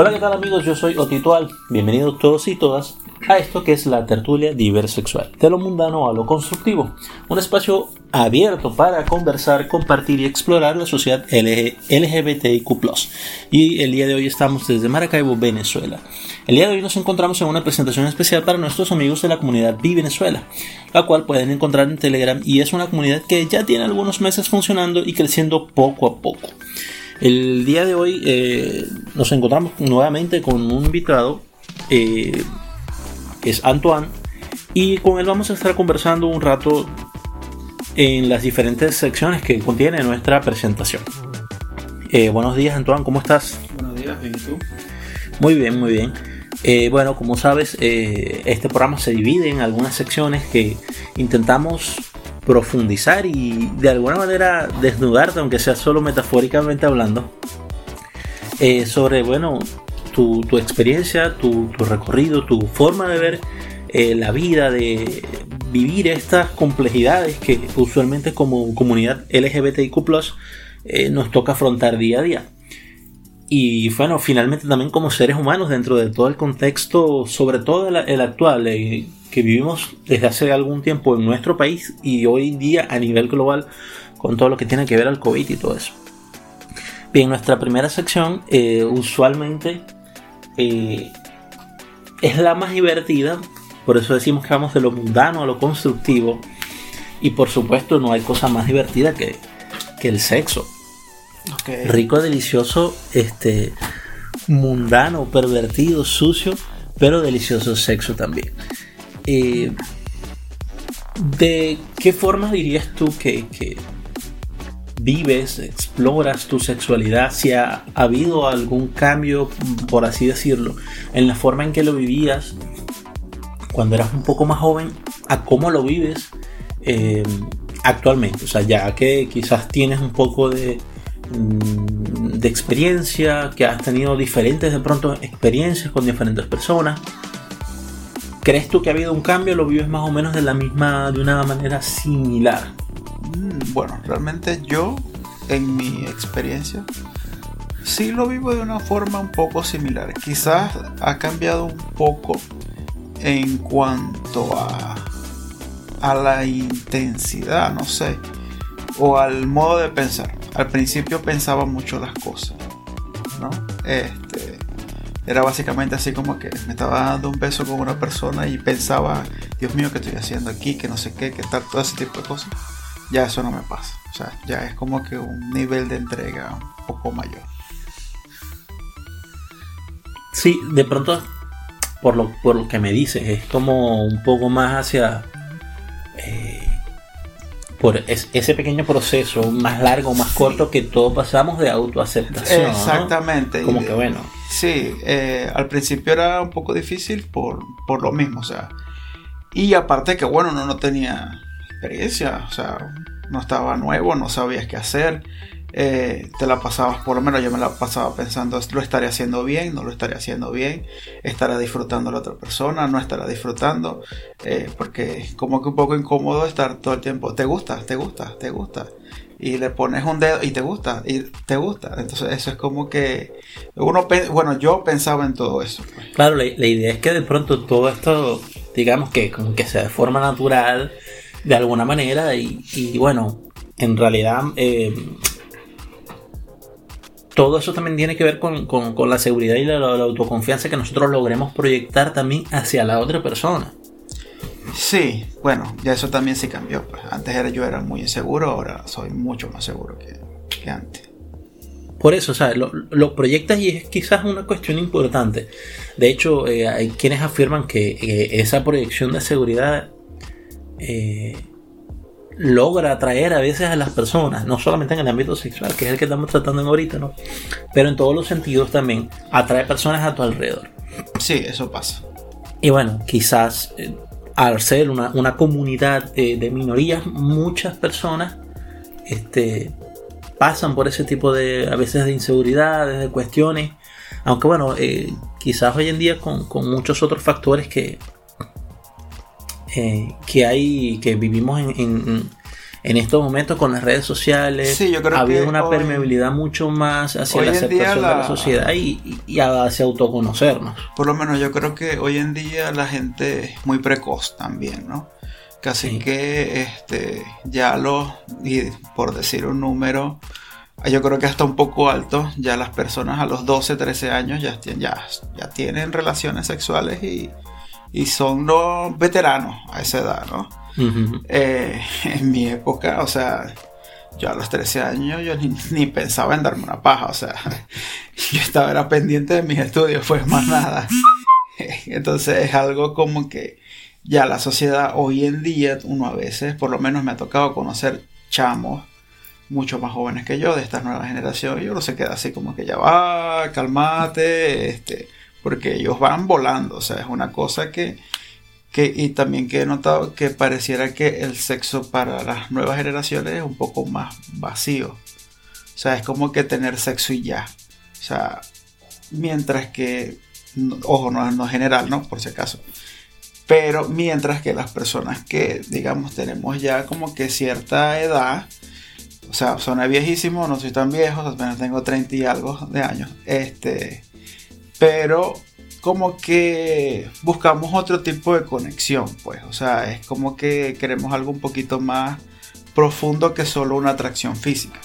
Hola, ¿qué tal amigos? Yo soy Otitual. Bienvenidos todos y todas a esto que es la tertulia diversexual, de lo mundano a lo constructivo, un espacio abierto para conversar, compartir y explorar la sociedad LGBTIQ+. Y el día de hoy estamos desde Maracaibo, Venezuela. El día de hoy nos encontramos en una presentación especial para nuestros amigos de la comunidad Vi Venezuela, la cual pueden encontrar en Telegram y es una comunidad que ya tiene algunos meses funcionando y creciendo poco a poco. El día de hoy eh, nos encontramos nuevamente con un invitado, eh, que es Antoine, y con él vamos a estar conversando un rato en las diferentes secciones que contiene nuestra presentación. Eh, buenos días Antoine, ¿cómo estás? Buenos días, bien, ¿y tú? Muy bien, muy bien. bueno, como sabes, este programa se divide en algunas secciones que intentamos profundizar y de alguna manera desnudarte, aunque sea solo metafóricamente hablando, eh, sobre, bueno, tu, experiencia, tu, recorrido, tu forma de ver eh, la vida, de vivir estas complejidades que usualmente como comunidad LGBTIQ eh, nos toca afrontar día a día. Y bueno, finalmente también como seres humanos dentro de todo el contexto, sobre todo el, actual, que vivimos desde hace algún tiempo en nuestro país y hoy en día a nivel global con todo lo que tiene que ver al COVID y todo eso. Bien, nuestra primera sección eh, usualmente eh, es la más divertida, por eso decimos que vamos de lo mundano a lo constructivo y por supuesto no hay cosa más divertida que, que el sexo. Rico, delicioso, este, mundano, pervertido, sucio, pero delicioso sexo también. Eh, ¿De qué forma dirías tú que, vives, exploras tu sexualidad? Si ha, habido algún cambio, por así decirlo, en la forma en que lo vivías cuando eras un poco más joven a cómo lo vives eh, actualmente. O sea, ya que quizás tienes un poco de, mm, de experiencia, que has tenido diferentes de pronto experiencias con diferentes personas. ¿Crees tú que ha habido un cambio? ¿Lo vives más o menos de la misma, de una manera similar? Mm, bueno, realmente yo, en mi experiencia, sí lo vivo de una forma un poco similar. Quizás ha cambiado un poco en cuanto a, a la intensidad, no sé, o al modo de pensar. Al principio pensaba mucho las cosas, ¿no? Este, era básicamente así como que me estaba dando un beso con una persona y pensaba, Dios mío, ¿qué estoy haciendo aquí? Que no sé qué, que tal, todo ese tipo de cosas. Ya eso no me pasa. O sea, ya es como que un nivel de entrega un poco mayor. Sí, de pronto, por lo, por lo que me dices, es como un poco más hacia... Eh, por ese pequeño proceso más largo, más corto que todos pasamos de autoaceptación. Exactamente. Como que bueno. Sí, eh, al principio era un poco difícil por, por, lo mismo, o sea. Y aparte que bueno, no, no tenía experiencia, o sea, no estaba nuevo, no sabías qué hacer. Eh, te la pasabas, por lo menos yo me la pasaba pensando, lo estaré haciendo bien, no lo estaré haciendo bien, estará disfrutando la otra persona, no estará disfrutando, eh, porque como que un poco incómodo estar todo el tiempo, te gusta, te gusta, te gusta, y le pones un dedo y te gusta, y te gusta, entonces eso es como que uno, bueno, yo pensaba en todo eso. Pues. Claro, la, idea es que de pronto todo esto, digamos que que sea de forma natural, de alguna manera, y, bueno, en realidad... Eh, todo eso también tiene que ver con, la seguridad y la, autoconfianza que nosotros logremos proyectar también hacia la otra persona. Sí, bueno, ya eso también se cambió. Pues. Antes era, yo era muy inseguro, ahora soy mucho más seguro que, antes. Por eso, o lo, lo, proyectas y es quizás una cuestión importante. De hecho, eh, hay quienes afirman que esa proyección de seguridad eh, logra atraer a veces a las personas, no solamente en el ámbito sexual, que es el que estamos tratando en ahorita, ¿no? Pero en todos los sentidos también atrae personas a tu alrededor. Sí, eso pasa. Y bueno, quizás eh, al ser una, comunidad de minorías, muchas personas este, pasan por ese tipo de, a veces, de inseguridades, de cuestiones. Aunque bueno, eh, quizás hoy en día con, muchos otros factores que, eh, que hay, que vivimos en estos momentos con las redes sociales Sí, yo creo había que una hoy- permeabilidad mucho más hacia la en aceptación de la- sociedad y, y hacia autoconocernos. Por lo menos yo creo que hoy en día la gente es muy precoz también, ¿no? Casi Sí. que este, ya los, y por decir un número, yo creo que hasta un poco alto, ya las personas a los 12, 13 años ya, tien- ya, ya tienen relaciones sexuales y, y son los veteranos a esa edad, ¿no? Eh, en mi época, o sea, yo a los 13 años yo ni, ni pensaba en darme una paja, o sea, yo estaba era pendiente de mis estudios, pues más nada. Entonces es algo como que ya la sociedad hoy en día, uno a veces, por lo menos me ha tocado conocer chamos mucho más jóvenes que yo de esta nueva generación y uno se queda así como que ya va, calmate, este, porque ellos van volando, o sea, es una cosa que que, y también que he notado que pareciera que el sexo para las nuevas generaciones es un poco más vacío. O sea, es como que tener sexo y ya. O sea, mientras que, ojo, no, no general, ¿no? Por si acaso. Pero mientras que las personas que, digamos, tenemos ya como que cierta edad, o sea, suena viejísimo, no soy tan viejo, apenas tengo 30 y algo de años, este, pero como que buscamos otro tipo de conexión, pues, o sea, es como que queremos algo un poquito más profundo que solo una atracción física.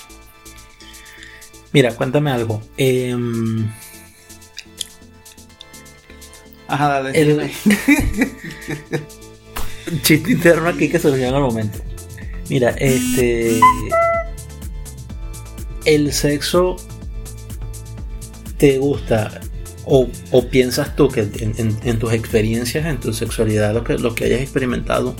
Mira, cuéntame algo. Em, Ajá, dale. el chiste interno aquí que surgió en el momento. Mira, este. El sexo te gusta o, o piensas tú que en, en- en tus experiencias, en tu sexualidad, lo que, lo que hayas experimentado,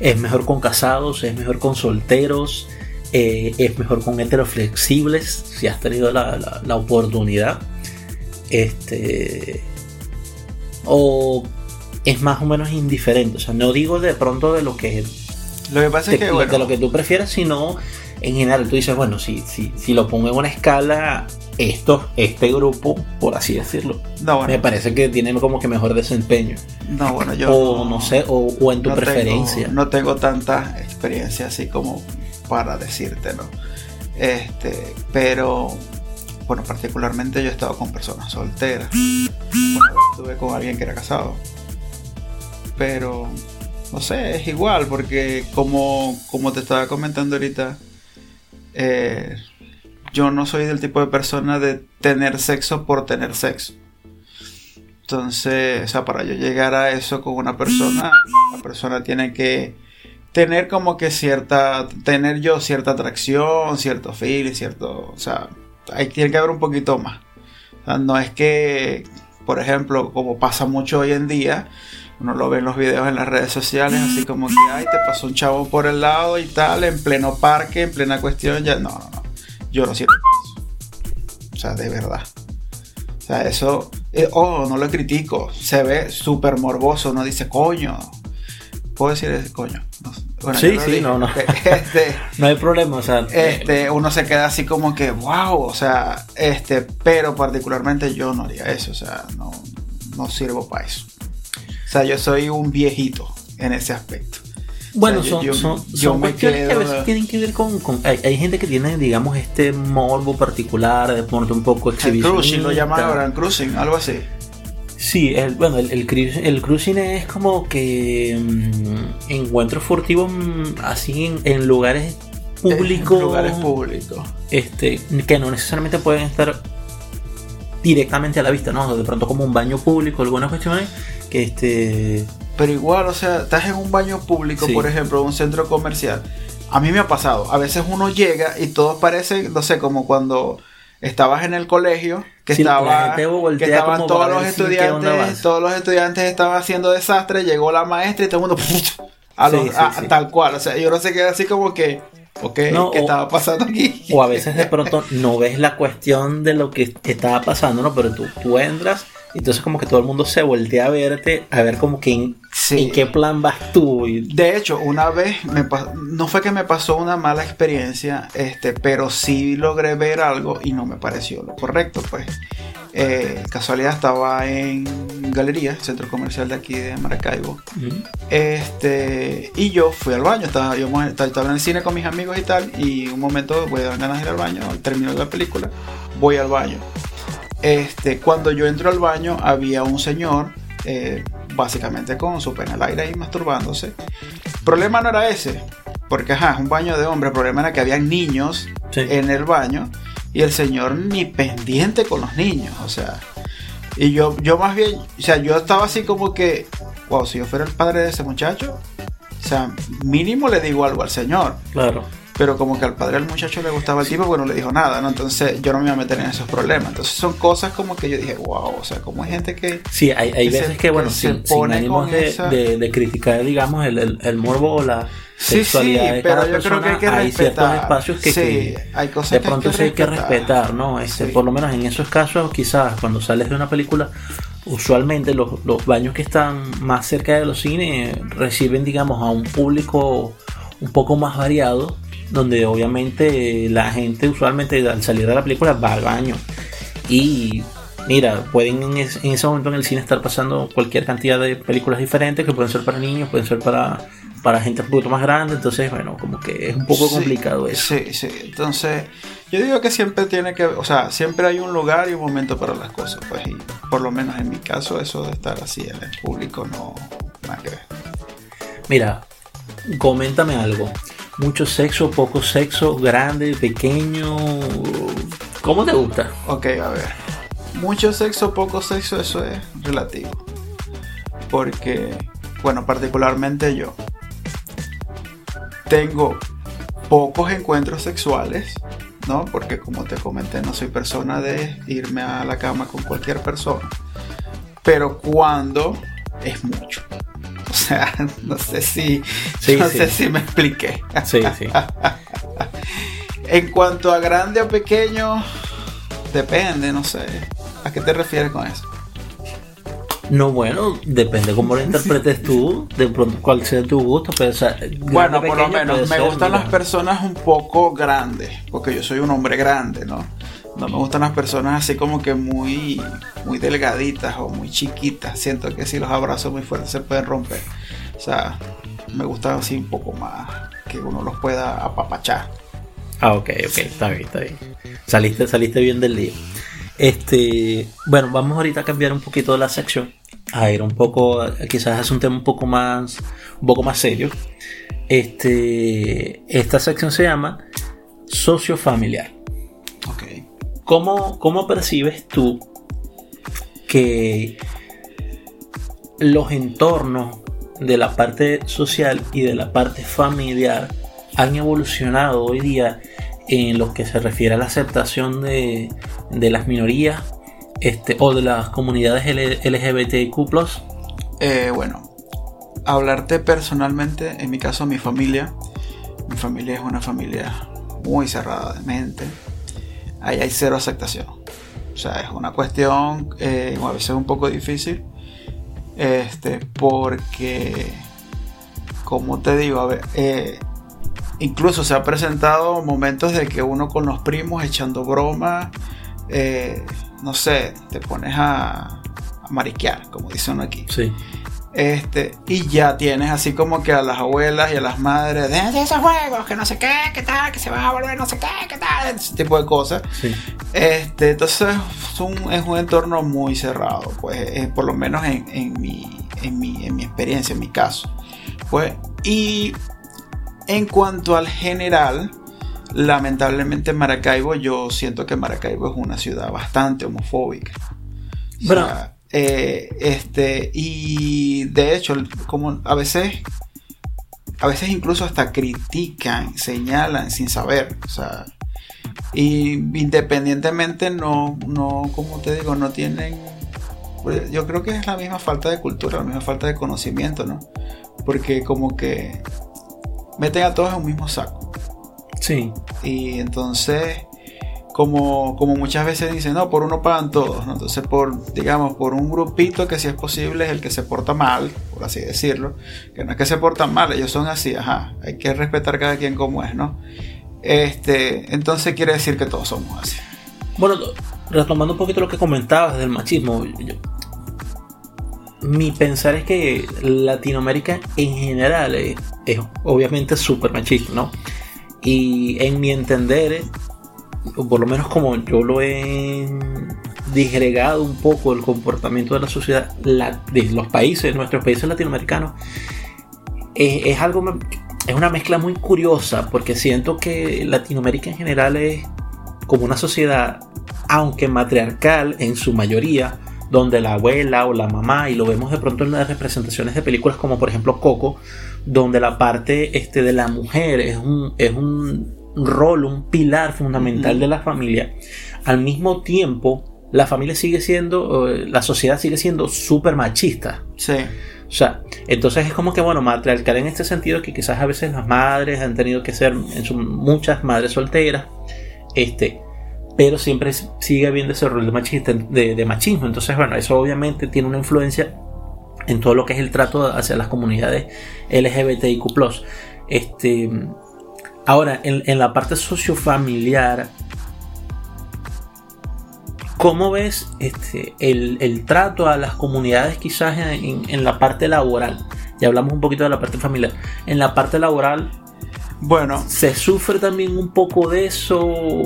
es mejor con casados, es mejor con solteros, eh, es mejor con heteroflexibles, si has tenido la, la- la oportunidad. Este. O es más o menos indiferente. O sea, no digo de pronto de lo que, Lo que pasa te- es que, de lo que tú prefieras, sino en general tú dices, bueno, si, si, si lo pongo en una escala, esto, este grupo, por así decirlo, no, bueno, me parece que tienen como que mejor desempeño. no, bueno, yo o no sé, o, o en tu no preferencia. Tengo, no tengo tanta experiencia así como para decírtelo. Este, pero bueno, particularmente yo he estado con personas solteras. Vez estuve con alguien que era casado. Pero no sé, es igual porque como, como te estaba comentando ahorita, eh, yo no soy del tipo de persona de tener sexo por tener sexo. Entonces, o sea, para yo llegar a eso con una persona, la persona tiene que tener como que cierta, tener yo cierta atracción, cierto feeling, cierto, o sea, ahí tiene que haber un poquito más. O sea, no es que, por ejemplo, como pasa mucho hoy en día, uno lo ve en los videos en las redes sociales, así como que, ay, te pasó un chavo por el lado y tal, en pleno parque, en plena cuestión, ya, no, no, no, yo no siento eso. O sea, de verdad. O sea, eso, eh, oh, no lo critico, se ve súper morboso, uno dice, coño, puedo decir ese coño. No, bueno, Sí, lo sí, no, no. Este, No hay problema, o sea, este, uno se queda así como que, wow, o sea, este, pero particularmente yo no haría eso, o sea, no, no sirvo para eso. O sea, yo soy un viejito en ese aspecto. Bueno, O sea, son, yo- son, yo son me cuestiones que a veces tienen que ver con... con- hay, hay gente que tiene, digamos, este morbo particular, de pronto un poco El exhibicionista. cruising lo llaman ahora, cruising, algo así. Sí, el, bueno, el, el, el cruising es como que mm, encuentros furtivos mm, así en, en lugares públicos, En lugares públicos. este, que no necesariamente pueden estar directamente a la vista, ¿no? De pronto como un baño público, algunas cuestiones que este... Pero igual, o sea, estás en un baño público, Sí. por ejemplo, un centro comercial. A mí me ha pasado. A veces uno llega y todo parece, no sé, como cuando estabas en el colegio, que Sí, estaba, que estaban todos los estudiantes, todos los estudiantes estaban haciendo desastre, llegó la maestra y todo el mundo a los- Sí, sí, a- sí. tal cual. O sea, yo no sé qué así como que, ok, No, ¿qué o- estaba pasando aquí? O a veces de pronto no ves la cuestión de lo que estaba pasando, ¿no? Pero tú, tú entras entonces como que todo el mundo se voltea a verte, a ver como que en, Sí. en qué plan vas tú. De hecho, una vez me no fue que me pasó una mala experiencia, este, pero sí logré ver algo y no me pareció lo correcto, pues. Eh, casualidad estaba en Galería, centro comercial de aquí de Maracaibo. Este, y yo fui al baño, estaba, yo estaba en el cine con mis amigos y tal, y un momento voy a dar ganas de ir al baño, de la película, voy al baño. Este, cuando yo entro al baño había un señor, eh, básicamente con su pena al aire y masturbándose. El problema no era ese, porque ajá, es un baño de hombre, el problema era que había niños en el baño y el señor ni pendiente con los niños, o sea. Y yo, yo más bien, o sea, yo estaba así como que, wow, si yo fuera el padre de ese muchacho, o sea, mínimo le digo algo al señor. Claro. Pero como que al padre del muchacho le gustaba el tipo, bueno, le dijo nada, ¿no? Entonces yo no me iba a meter en esos problemas. Entonces son cosas como que yo dije, wow, o sea, como hay gente que... Sí, hay, hay veces que, bueno, sin, sin ánimos de, de, de, criticar, digamos, el, el, el morbo o la sexualidad sí, de cada pero persona, creo que hay, hay ciertos espacios que, sí, que hay cosas de pronto sí hay que respetar, ¿no? Este, Por lo menos en esos casos, quizás cuando sales de una película, usualmente los, los baños que están más cerca de los cines reciben, digamos, a un público un poco más variado donde obviamente la gente usualmente al salir de la película va al baño. Y mira, pueden en, ese momento en el cine estar pasando cualquier cantidad de películas diferentes que pueden ser para niños, pueden ser para, para gente un poquito más grande. Entonces, bueno, como que es un poco complicado eso. Sí, sí. Entonces, yo digo que siempre tiene que, o sea, siempre hay un lugar y un momento para las cosas. Pues, y por lo menos en mi caso, eso de estar así en el público no, nada que ver. Mira, coméntame algo mucho sexo, poco sexo, grande, pequeño. ¿Cómo te gusta? Ok, a ver. Mucho sexo, poco sexo, eso es relativo. Porque, bueno, particularmente yo tengo pocos encuentros sexuales, ¿no? Porque como te comenté, no soy persona de irme a la cama con cualquier persona. Pero cuando es mucho. O sea, no sé si, no sé si me expliqué. Sí, sí. en cuanto a grande o pequeño, depende, no sé. ¿A qué te refieres con eso? No, bueno, depende cómo lo interpretes tú, de pronto cuál sea tu gusto. Pero, bueno, por lo menos me gustan las personas un poco grandes, porque yo soy un hombre grande, ¿no? No me gustan las personas así como que muy, muy delgaditas o muy chiquitas. Siento que si los abrazo muy fuertes se pueden romper. O sea, me gusta así un poco más que uno los pueda apapachar. Ah, ok, ok, está bien, está bien. Saliste, saliste bien del día. Este, bueno, vamos ahorita a cambiar un poquito la sección. A ir un poco, quizás es un tema un poco más, un poco más serio. Este, esta sección se llama socio familiar. ¿Cómo, ¿Cómo percibes tú que los entornos de la parte social y de la parte familiar han evolucionado hoy día en lo que se refiere a la aceptación de, de las minorías este, o de las comunidades LGBTQ? Eh, bueno, hablarte personalmente, en mi caso mi familia, mi familia es una familia muy cerrada de mente, ahí hay cero aceptación. O sea, es una cuestión eh, a veces un poco difícil. Este, porque, como te digo, eh, incluso se ha presentado momentos de que uno con los primos echando broma, eh, no sé, te pones a, a mariquear, como dicen aquí. Sí. Este, y ya tienes así como que a las abuelas y a las madres, de esos juegos, que no sé qué, qué tal, que se va a volver no sé qué, qué tal, ese tipo de cosas. Este, entonces es un, es un entorno muy cerrado, pues, eh, por lo menos en, en, mi, en, mi, en mi experiencia, en mi caso. Pues, y en cuanto al general, lamentablemente Maracaibo, yo siento que Maracaibo es una ciudad bastante homofóbica. Bueno, eh, este, y de hecho, como a veces, a veces incluso hasta critican, señalan sin saber, o sea, y independientemente no, no, como te digo, no tienen, pues, yo creo que es la misma falta de cultura, la misma falta de conocimiento, ¿no? Porque como que meten a todos en un mismo saco. Sí. Y entonces como, como muchas veces dicen, no, por uno pagan todos, ¿no? Entonces, por, digamos, por un grupito que si es posible es el que se porta mal, por así decirlo, que no es que se portan mal, ellos son así, ajá, hay que respetar cada quien como es, ¿no? Este, entonces quiere decir que todos somos así. Bueno, retomando un poquito lo que comentabas del machismo, mi pensar es que Latinoamérica en general es, obviamente súper machista, ¿no? Y en mi entender, por lo menos como yo lo he disgregado un poco el comportamiento de la sociedad de los países, nuestros países latinoamericanos, es, algo, es una mezcla muy curiosa porque siento que Latinoamérica en general es como una sociedad, aunque matriarcal en su mayoría, donde la abuela o la mamá, y lo vemos de pronto en las representaciones de películas como por ejemplo Coco, donde la parte este, de la mujer es un, es un rol, un pilar fundamental de la familia, al mismo tiempo la familia sigue siendo, la sociedad sigue siendo súper machista. Sí. O sea, entonces es como que, bueno, matriarcal en este sentido que quizás a veces las madres han tenido que ser, en su, muchas madres solteras, este, pero siempre sigue habiendo ese rol de, machista, de, machismo. Entonces, bueno, eso obviamente tiene una influencia en todo lo que es el trato hacia las comunidades LGBTIQ. Este, ahora, en, la parte sociofamiliar, ¿cómo ves este, el, trato a las comunidades quizás en, la parte laboral? Ya hablamos un poquito de la parte familiar. En la parte laboral, bueno, ¿se sufre también un poco de eso?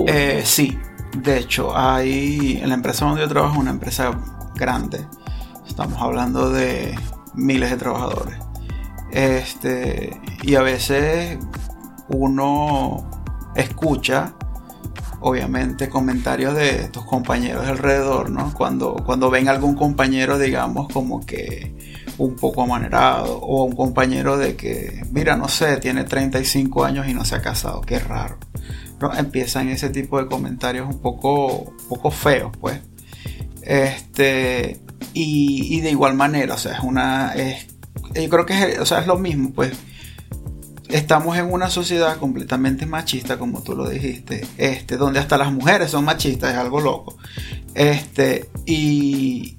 Eh, sí, de hecho, hay en la empresa donde yo trabajo, una empresa grande. Estamos hablando de miles de trabajadores. Este, y a veces uno escucha, obviamente, comentarios de tus compañeros alrededor, ¿no? Cuando, cuando ven algún compañero, digamos, como que un poco amanerado, o un compañero de que, mira, no sé, tiene 35 años y no se ha casado, qué raro empiezan ese tipo de comentarios un poco, poco feos, pues. Este, y, de igual manera, o sea, es una, yo creo que es, o sea, es lo mismo, pues. Estamos en una sociedad completamente machista, como tú lo dijiste, este, donde hasta las mujeres son machistas, es algo loco. Este, y,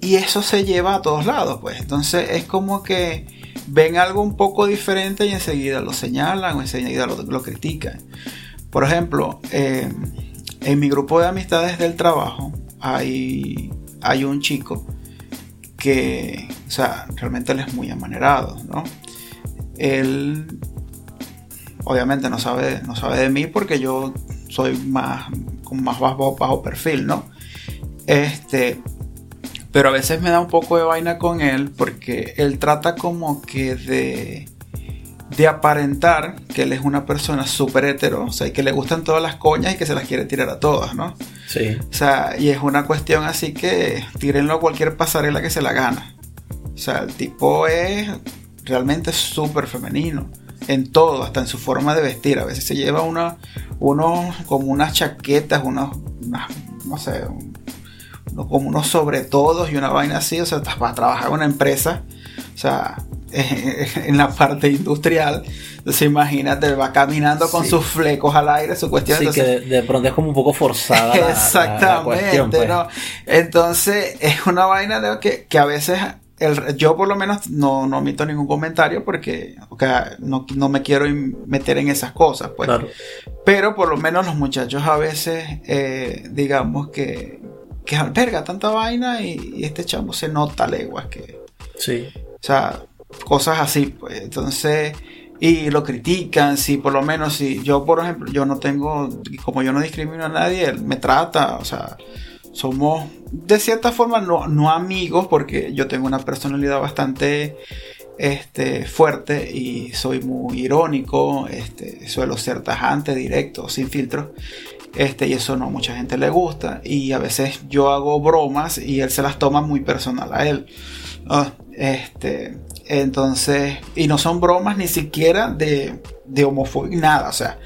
y eso se lleva a todos lados, pues. Entonces es como que ven algo un poco diferente y enseguida lo señalan o enseguida lo, critican. Por ejemplo, eh, en mi grupo de amistades del trabajo hay, hay un chico que, o sea, realmente él es muy amanerado, ¿no? Él obviamente no sabe, no sabe de mí porque yo soy más, con más bajo, bajo perfil, ¿no? Este, pero a veces me da un poco de vaina con él porque él trata como que de de aparentar que él es una persona súper hetero, o sea, y que le gustan todas las coñas y que se las quiere tirar a todas, ¿no? Sí. O sea, y es una cuestión así que tírenlo a cualquier pasarela que se la gana. O sea, el tipo es realmente súper femenino en todo, hasta en su forma de vestir. A veces se lleva una, unos, como unas chaquetas, unos, no sé, como unos sobre todos y una vaina así. O sea, para trabajar en una empresa. O sea, en la parte industrial. Entonces imagínate, va caminando con sus flecos al aire, su cuestión. Sí, que de, pronto es como un poco forzada. exactamente, pues. ¿no? Entonces es una vaina de que, que a veces el, yo por lo menos no, no omito ningún comentario porque no, no, me quiero meter en esas cosas, pues. Pero por lo menos los muchachos a veces, eh, digamos que, que alberga tanta vaina y, y este chamo se nota leguas que... Sí. O sea, cosas así, pues. Entonces, y lo critican, si por lo menos, si yo, por ejemplo, yo no tengo, como yo no discrimino a nadie, él me trata, o sea, somos de cierta forma no, no amigos, porque yo tengo una personalidad bastante este, fuerte y soy muy irónico, este, suelo ser tajante, directo, sin filtros. Este, y eso no a mucha gente le gusta. Y a veces yo hago bromas y él se las toma muy personal a él. Este, entonces, y no son bromas ni siquiera de, de nada, o sea,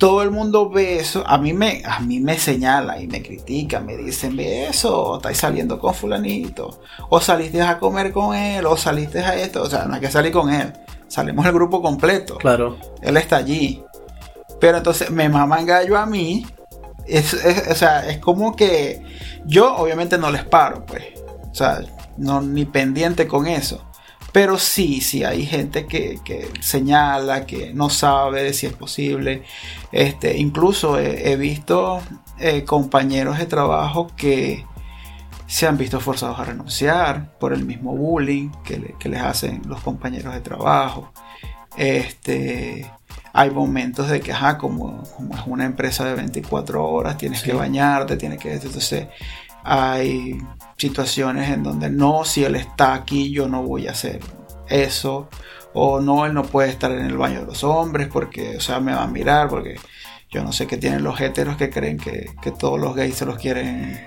todo el mundo ve eso, a mí me, a mí me señala y me critica, me dicen, ve eso, estáis saliendo con fulanito, o saliste a comer con él, o saliste a esto, o sea, no hay que salir con él, salimos el grupo completo. Claro. Él está allí. Pero entonces me maman gallo a mí, o sea, es como que yo obviamente no les paro, pues, o sea, no ni pendiente con eso. Pero sí, sí hay gente que, señala, que no sabe si es posible. Este, incluso he, visto eh, compañeros de trabajo que se han visto forzados a renunciar por el mismo bullying que, les hacen los compañeros de trabajo. Este, hay momentos de que, ajá, como, como es una empresa de 24 horas, tienes que bañarte, tienes que... Entonces, hay situaciones en donde no, si él está aquí, yo no voy a hacer eso. O no, él no puede estar en el baño de los hombres porque, o sea, me va a mirar porque yo no sé qué tienen los héteros que creen que, todos los gays se los quieren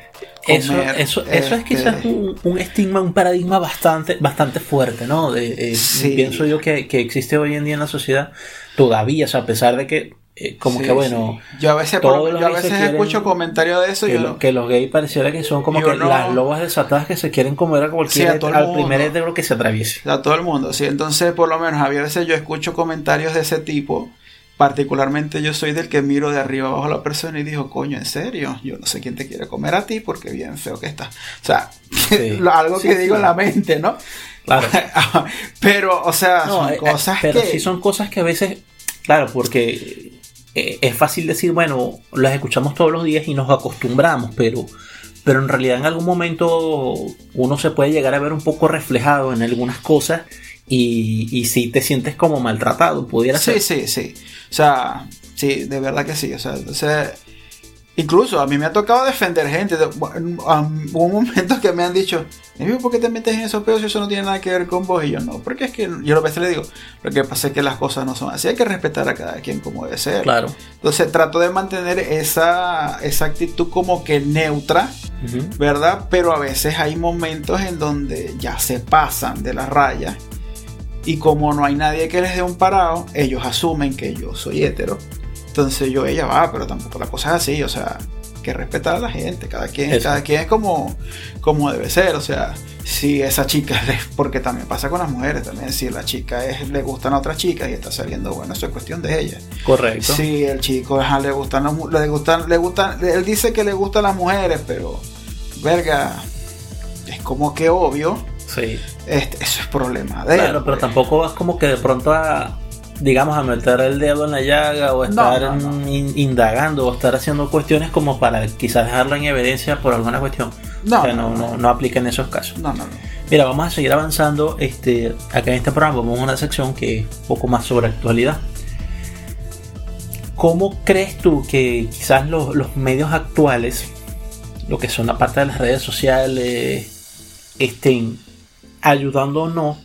eso, eso, eso es quizás este, un, estigma, un paradigma bastante, bastante fuerte, ¿no? Eh, pienso yo que, existe hoy en día en la sociedad todavía, o sea, a pesar de que, eh, como que bueno. Yo a veces, yo a veces escucho comentarios de eso. Que, yo, que los gays pareciera que son como que las lobas desatadas que se quieren comer a cualquier, al primer hetero que se atraviese. A todo el mundo, sí. Entonces, por lo menos, a veces yo escucho comentarios de ese tipo Particularmente yo soy del que miro de arriba abajo a la persona y digo, coño, en serio, yo no sé quién te quiere comer a ti porque bien feo que está. O sea, algo que digo en la mente, ¿no? Claro. pero, o sea, son eh, cosas pero sí son cosas que a veces, claro, porque eh, es fácil decir, bueno, las escuchamos todos los días y nos acostumbramos, pero pero en realidad en algún momento uno se puede llegar a ver un poco reflejado en algunas cosas y, y si te sientes como maltratado, pudiera ser. Sí, sí, sí. O sea, sí, de verdad que sí. O sea, incluso a mí me ha tocado defender gente. Hubo momentos que me han dicho, ¿por qué te metes en esos pedos si eso no tiene nada que ver con vos? Y yo no, porque es que yo a veces le digo, lo que pasa es que las cosas no son así, hay que respetar a cada quien como debe ser. Claro. Entonces trato de mantener esa, esa actitud como que neutra, ¿verdad? Pero a veces hay momentos en donde ya se pasan de la raya y como no hay nadie que les dé un parado, ellos asumen que yo soy hetero. Entonces yo, ella va, pero tampoco la cosa es así, o sea, que respetar a la gente, cada quien, cada quien es como, como debe ser, o sea, si esa chica, porque también pasa con las mujeres también, si la chica es, le gustan a otras chicas y está saliendo, bueno, eso es cuestión de ella. Correcto. Si el chico le gustan, le gustan, le gustan, él dice que le gustan las mujeres, pero, verga, es como que obvio Sí. Este, eso es problema de Claro, pero pues. tampoco vas como que de pronto a, digamos, a meter el dedo en la llaga o estar indagando o estar haciendo cuestiones como para quizás dejarlo en evidencia por alguna cuestión. No, o sea, no, no, aplica en esos casos. No, no, Mira, vamos a seguir avanzando. Este, acá en este programa vamos a una sección que es un poco más sobre actualidad. ¿Cómo crees tú que quizás los, los medios actuales, lo que son la parte de las redes sociales, estén ayudando o no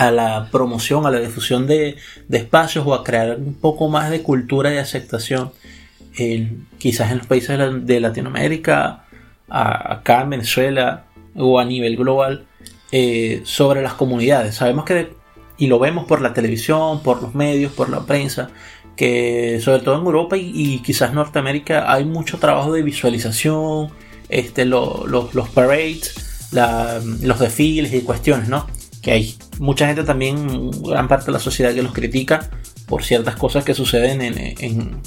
a la promoción, a la difusión de, espacios o a crear un poco más de cultura y aceptación, quizás en los países de Latinoamérica, acá en Venezuela o a nivel global, eh, sobre las comunidades. Sabemos que, y lo vemos por la televisión, por los medios, por la prensa, que sobre todo en Europa y, quizás Norteamérica hay mucho trabajo de visualización, este, los parades los desfiles y cuestiones, ¿no? Que hay mucha gente también, gran parte de la sociedad que los critica por ciertas cosas que suceden en, en,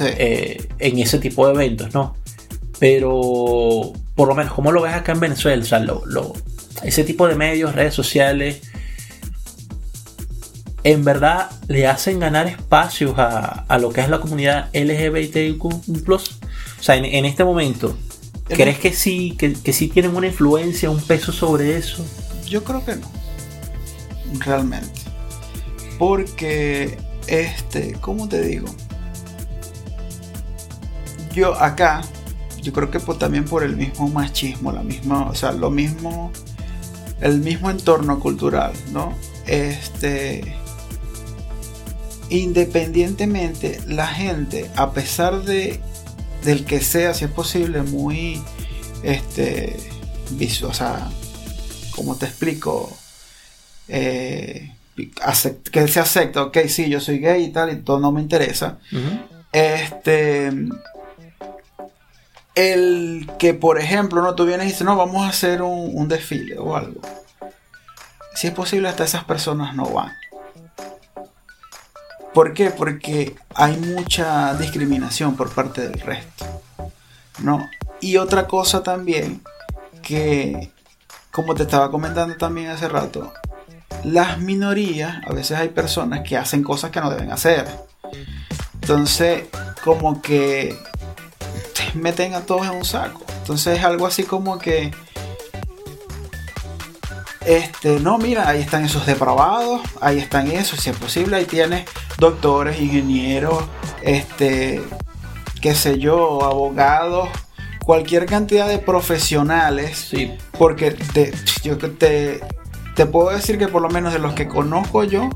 eh, en ese tipo de eventos, ¿no? Pero, por lo menos, ¿cómo lo ves acá en Venezuela? O sea, lo, ese tipo de medios, redes sociales, en verdad le hacen ganar espacios a, a lo que es la comunidad LGBTQ. O sea, en, en este momento, ¿Crees que sí, que, sí tienen una influencia, un peso sobre eso? Yo creo que no. Realmente. Porque, este, ¿cómo te digo? Yo acá, yo creo que también por el mismo machismo, la misma, o sea, lo mismo, el mismo entorno cultural, ¿no? Este, independientemente, la gente, a pesar de del que sea, si es posible, muy, este, o sea, como te explico, eh, que se acepta, ok, sí, yo soy gay y tal, y todo no me interesa. Este, el que, por ejemplo, no tú vienes y dices, no, vamos a hacer un, un desfile o algo. Si es posible, hasta esas personas no van. ¿Por qué? Porque hay mucha discriminación por parte del resto. ¿no? Y otra cosa también que, como te estaba comentando también hace rato, las minorías, a veces hay personas que hacen cosas que no deben hacer. Entonces, como que meten a todos en un saco. Entonces es algo así como que este, no, mira, ahí están esos depravados, ahí están esos, si es posible, ahí tienes doctores, ingenieros, este, qué sé yo, abogados, cualquier cantidad de profesionales. Sí. Porque te, yo te, te puedo decir que por lo menos de los que conozco yo,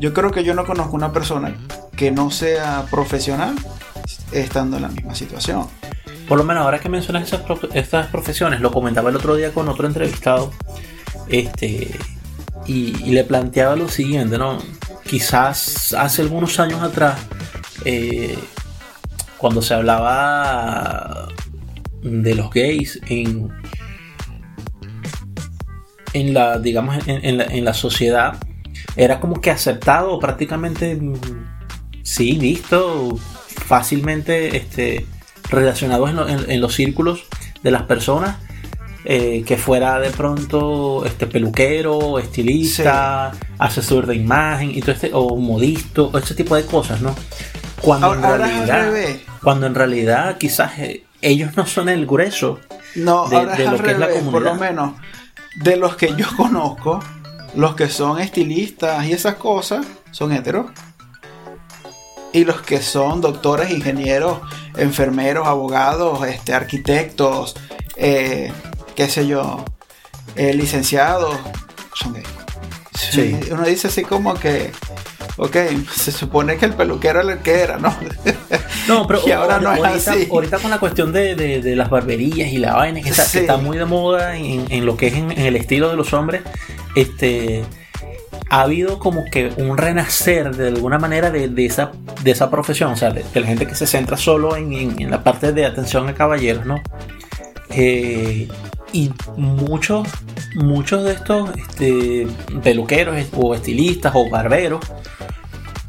yo creo que yo no conozco una persona que no sea profesional estando en la misma situación. Por lo menos ahora que mencionas esas estas profesiones, lo comentaba el otro día con otro entrevistado, este, y, le planteaba lo siguiente, ¿no? Quizás hace algunos años atrás, eh, cuando se hablaba de los gays en, en la, digamos, en, la, sociedad, era como que aceptado prácticamente, sí, visto fácilmente este, relacionados en, los círculos de las personas eh, que fuera de pronto este peluquero, estilista, asesor de imagen y todo este, o modisto, o ese tipo de cosas, ¿no? Cuando en realidad, cuando en realidad quizás eh, ellos no son el grueso no, de, lo que es la comunidad. Por lo menos de los que yo conozco, los que son estilistas y esas cosas son heteros. Y los que son doctores, ingenieros, enfermeros, abogados, este, arquitectos, eh, qué sé yo, eh, licenciados, son gays. Sí. Uno dice así como que, ok, se supone que el peluquero era el que era, ¿no? No, pero ahora no es ahorita, ahorita, con la cuestión de, las barberías y la vaina que está, muy de moda en, lo que es en, el estilo de los hombres, este ha habido como que un renacer de alguna manera de, esa, de esa profesión, o sea, de, la gente que se centra solo en, en, la parte de atención a caballeros, ¿no? Eh, y muchos, muchos de estos este, peluqueros o estilistas o barberos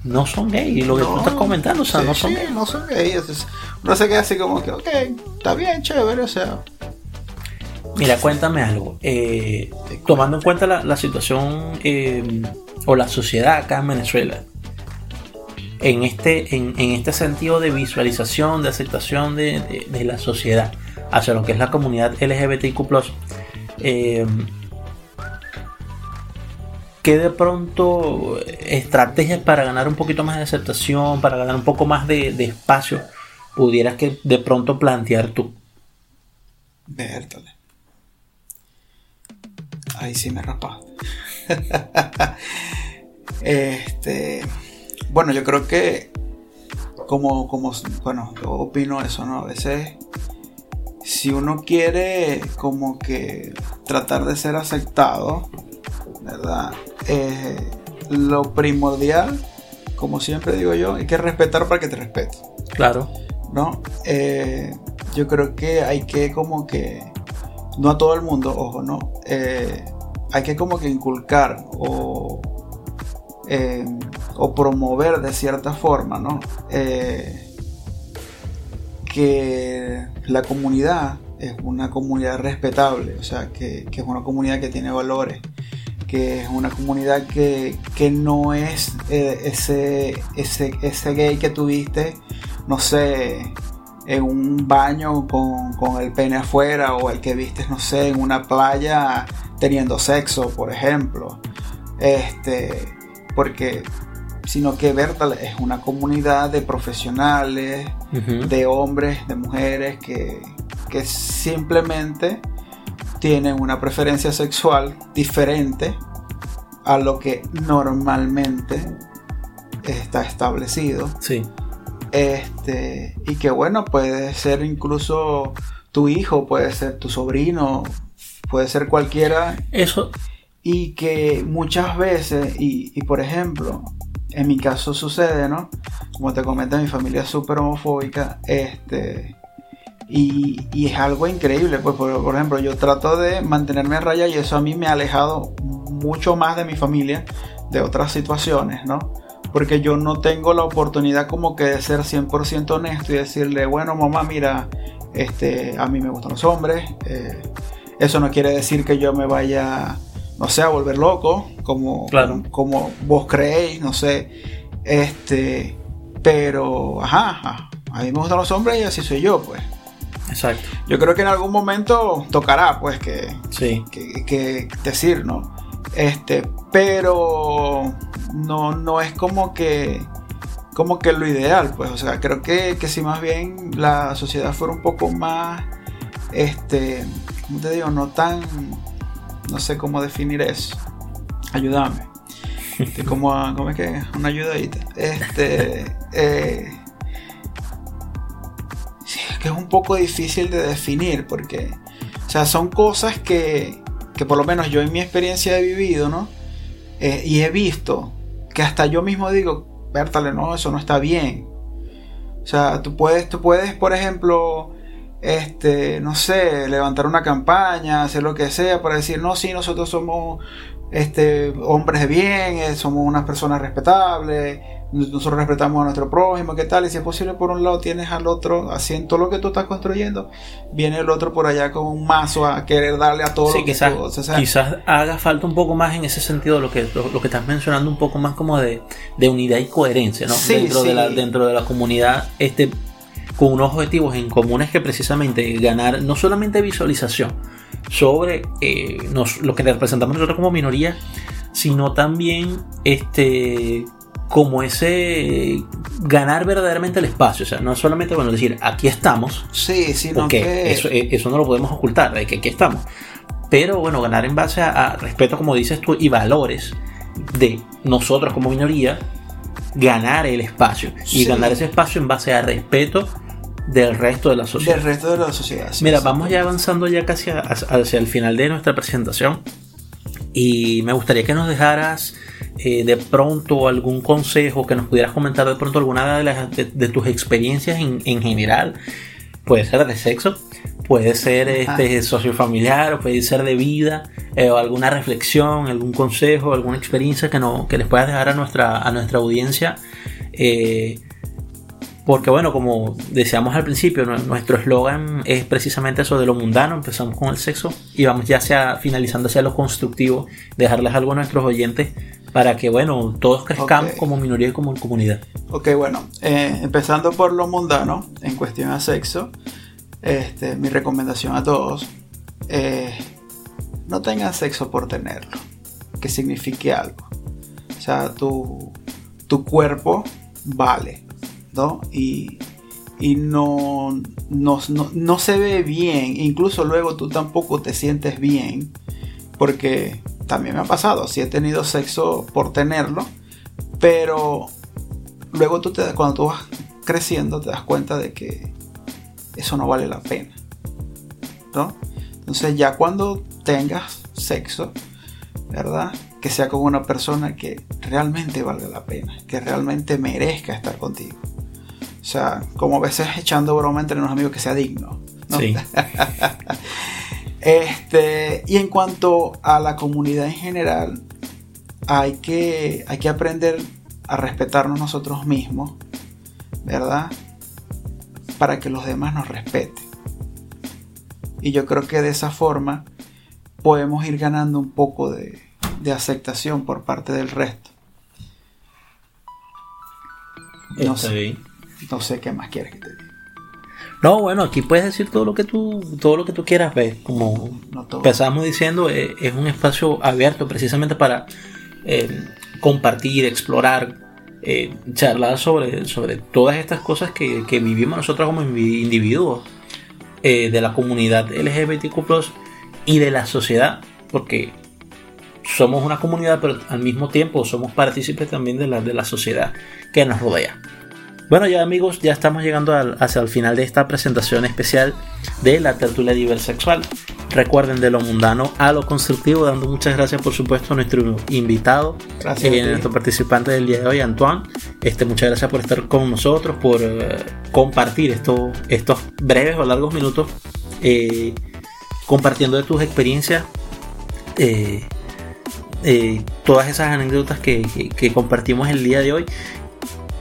no son gays. Lo que tú estás comentando, o sea, no son gays. No son gays. No se queda así como que, ok, está bien, chévere, o sea. Mira, cuéntame algo. Eh, tomando en cuenta la, situación eh, o la sociedad acá en Venezuela, en este, en, este sentido de visualización, de aceptación de la sociedad, hacia lo que es la comunidad LGBTQ+, eh, ¿qué de pronto estrategias para ganar un poquito más de aceptación, para ganar un poco más de, espacio, pudieras que de pronto plantear tú? Vértale. Ahí sí me rapaste. este. Bueno, yo creo que. Como, como. Bueno, yo opino eso, ¿no? A veces si uno quiere como que tratar de ser aceptado, ¿verdad? Eh, lo primordial, como siempre digo yo, hay que respetar para que te respete. Claro. ¿No? Eh, yo creo que hay que como que, no a todo el mundo, ojo, ¿no? Eh, hay que como que inculcar o, o promover de cierta forma, ¿no? que la comunidad es una comunidad respetable, o sea, que, es una comunidad que tiene valores, que es una comunidad que, no es eh, ese, ese, ese gay que tuviste, no sé, en un baño con, con, el pene afuera o el que viste, no sé, en una playa teniendo sexo, por ejemplo. Este, porque sino que Bertal es una comunidad de profesionales, de hombres, de mujeres que, simplemente tienen una preferencia sexual diferente a lo que normalmente está establecido. Sí. Este, y que bueno, puede ser incluso tu hijo, puede ser tu sobrino, puede ser cualquiera. Eso. Y que muchas veces, y, y por ejemplo, en mi caso sucede, ¿no? Como te comenté, mi familia es súper homofóbica, este, y, y, es algo increíble, pues por, ejemplo, yo trato de mantenerme a raya y eso a mí me ha alejado mucho más de mi familia de otras situaciones, ¿no? Porque yo no tengo la oportunidad como que de ser 100% honesto y decirle, bueno, mamá, mira, este, a mí me gustan los hombres, eh, eso no quiere decir que yo me vaya no sé, a volver loco, como, como, vos creéis, no sé. Este, pero, ajá, a mí me gustan los hombres y así soy yo, pues. Exacto. Yo creo que en algún momento tocará, pues, que, Sí. que, que decir, ¿no? Este, pero no, no es como que como que lo ideal, pues, o sea, creo que, que si más bien la sociedad fuera un poco más, este, ¿cómo te digo? No tan, no sé cómo definir eso. Ayúdame. Este, como, ¿Cómo es que? Una ayudadita. Este, eh, poco difícil de definir porque, o sea, son cosas que, que por lo menos yo en mi experiencia he vivido, ¿no? Eh, y he visto que hasta yo mismo digo, Bertale, no, eso no está bien. O sea, tú puedes, tú puedes, por ejemplo, este, no sé, levantar una campaña, hacer lo que sea para decir, no, sí, nosotros somos este, hombres de bien, eh, somos unas personas respetables, nosotros respetamos a nuestro prójimo, ¿qué tal? Y si es posible, por un lado tienes al otro haciendo todo lo que tú estás construyendo, viene el otro por allá con un mazo a querer darle a todo Sí, lo que quizás, tú- o sea, quizás haga falta un poco más en ese sentido lo que, lo, lo que estás mencionando, un poco más como de, de unidad y coherencia, ¿no? Sí, dentro, De la, dentro de la comunidad, este, con unos objetivos en comunes que precisamente ganar no solamente visualización sobre eh, nos- lo que representamos nosotros como minoría, sino también este como ese ganar verdaderamente el espacio, o sea, no solamente bueno decir aquí estamos, sí, sino porque que eso, eh, eso no lo podemos ocultar, de que aquí estamos. Pero bueno, ganar en base a, a respeto, como dices tú, y valores de nosotros como minoría, ganar el espacio. Y Sí. ganar ese espacio en base a respeto del resto de la sociedad. del resto de la sociedad. sí, Mira, sí. vamos ya avanzando ya casi hacia el final de nuestra presentación. Y me gustaría que nos dejaras eh, de pronto algún consejo, que nos pudieras comentar de pronto alguna de, las, de, de tus experiencias en, en general. Puede ser de sexo, puede ser este, sociofamiliar, o puede ser de vida, eh, o alguna reflexión, algún consejo, alguna experiencia que, no, que les puedas dejar a nuestra, a nuestra audiencia. eh, porque bueno, como decíamos al principio, nu- nuestro eslogan es precisamente eso de lo mundano, empezamos con el sexo y vamos ya hacia, finalizando hacia lo constructivo, dejarles algo a nuestros oyentes para que bueno, todos crezcamos como minoría y como comunidad. Ok, bueno, eh, empezando por lo mundano, en cuestión a sexo, este, mi recomendación a todos, eh, no tengan sexo por tenerlo, que signifique algo. O sea, tu, tu cuerpo vale, ¿no? Y, y no, no, no, no se ve bien, incluso luego tú tampoco te sientes bien, porque también me ha pasado, si he tenido sexo por tenerlo, pero luego tú te, cuando tú vas creciendo te das cuenta de que eso no vale la pena. ¿No? Entonces ya cuando tengas sexo, ¿verdad? Que sea con una persona que realmente valga la pena, que realmente merezca estar contigo. O sea, como a veces echando broma entre unos amigos que sea digno. ¿no? Sí. Este, y en cuanto a la comunidad en general, hay que, hay que aprender a respetarnos nosotros mismos, ¿verdad? Para que los demás nos respeten. Y yo creo que de esa forma podemos ir ganando un poco de, de aceptación por parte del resto. No Está sé, bien. no sé qué más quieres que te diga. No, bueno, aquí puedes decir todo lo que tú, todo lo que tú quieras ver. Como No empezamos diciendo, eh, es un espacio abierto precisamente para eh, compartir, explorar, eh, charlar sobre, sobre todas estas cosas que, que vivimos nosotros como individuos de la comunidad LGBTQ y de la sociedad, porque somos una comunidad, pero al mismo tiempo somos partícipes también de la, de la sociedad que nos rodea. Bueno, ya amigos, ya estamos llegando al- hacia el final de esta presentación especial de la tertulia diversexual. Recuerden de lo mundano a lo constructivo, dando muchas gracias por supuesto a nuestro invitado, Gracias a eh, ti. nuestro participante del día de hoy, Antoine. Este, muchas gracias por estar con nosotros, por eh, compartir esto- estos breves o largos minutos, eh, compartiendo de tus experiencias. eh, eh, todas esas anécdotas que, que- que compartimos el día de hoy.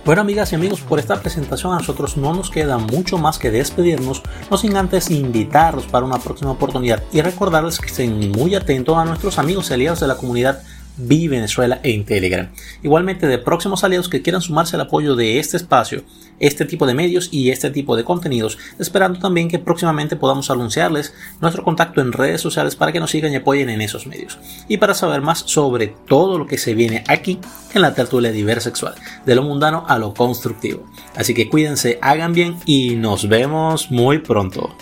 Bueno, amigas y amigos, por esta presentación a nosotros no nos queda mucho más que despedirnos, no sin antes invitarlos para una próxima oportunidad y recordarles que estén muy atentos a nuestros amigos y aliados de la comunidad Venezuela en Telegram. Igualmente de próximos aliados que quieran sumarse al apoyo de este espacio, este tipo de medios y este tipo de contenidos, esperando también que próximamente podamos anunciarles nuestro contacto en redes sociales para que nos sigan y apoyen en esos medios. Y para saber más sobre todo lo que se viene aquí en la tertulia diversexual, de lo mundano a lo constructivo. Así que cuídense, hagan bien y nos vemos muy pronto.